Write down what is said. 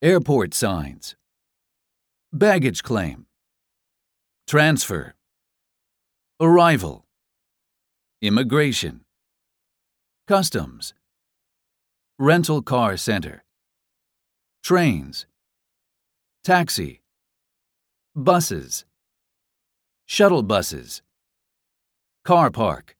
Airport signs. Baggage claim. Transfer. Arrival. Immigration. Customs. Rental car center. Trains. Taxi. Buses. Shuttle buses. Car park.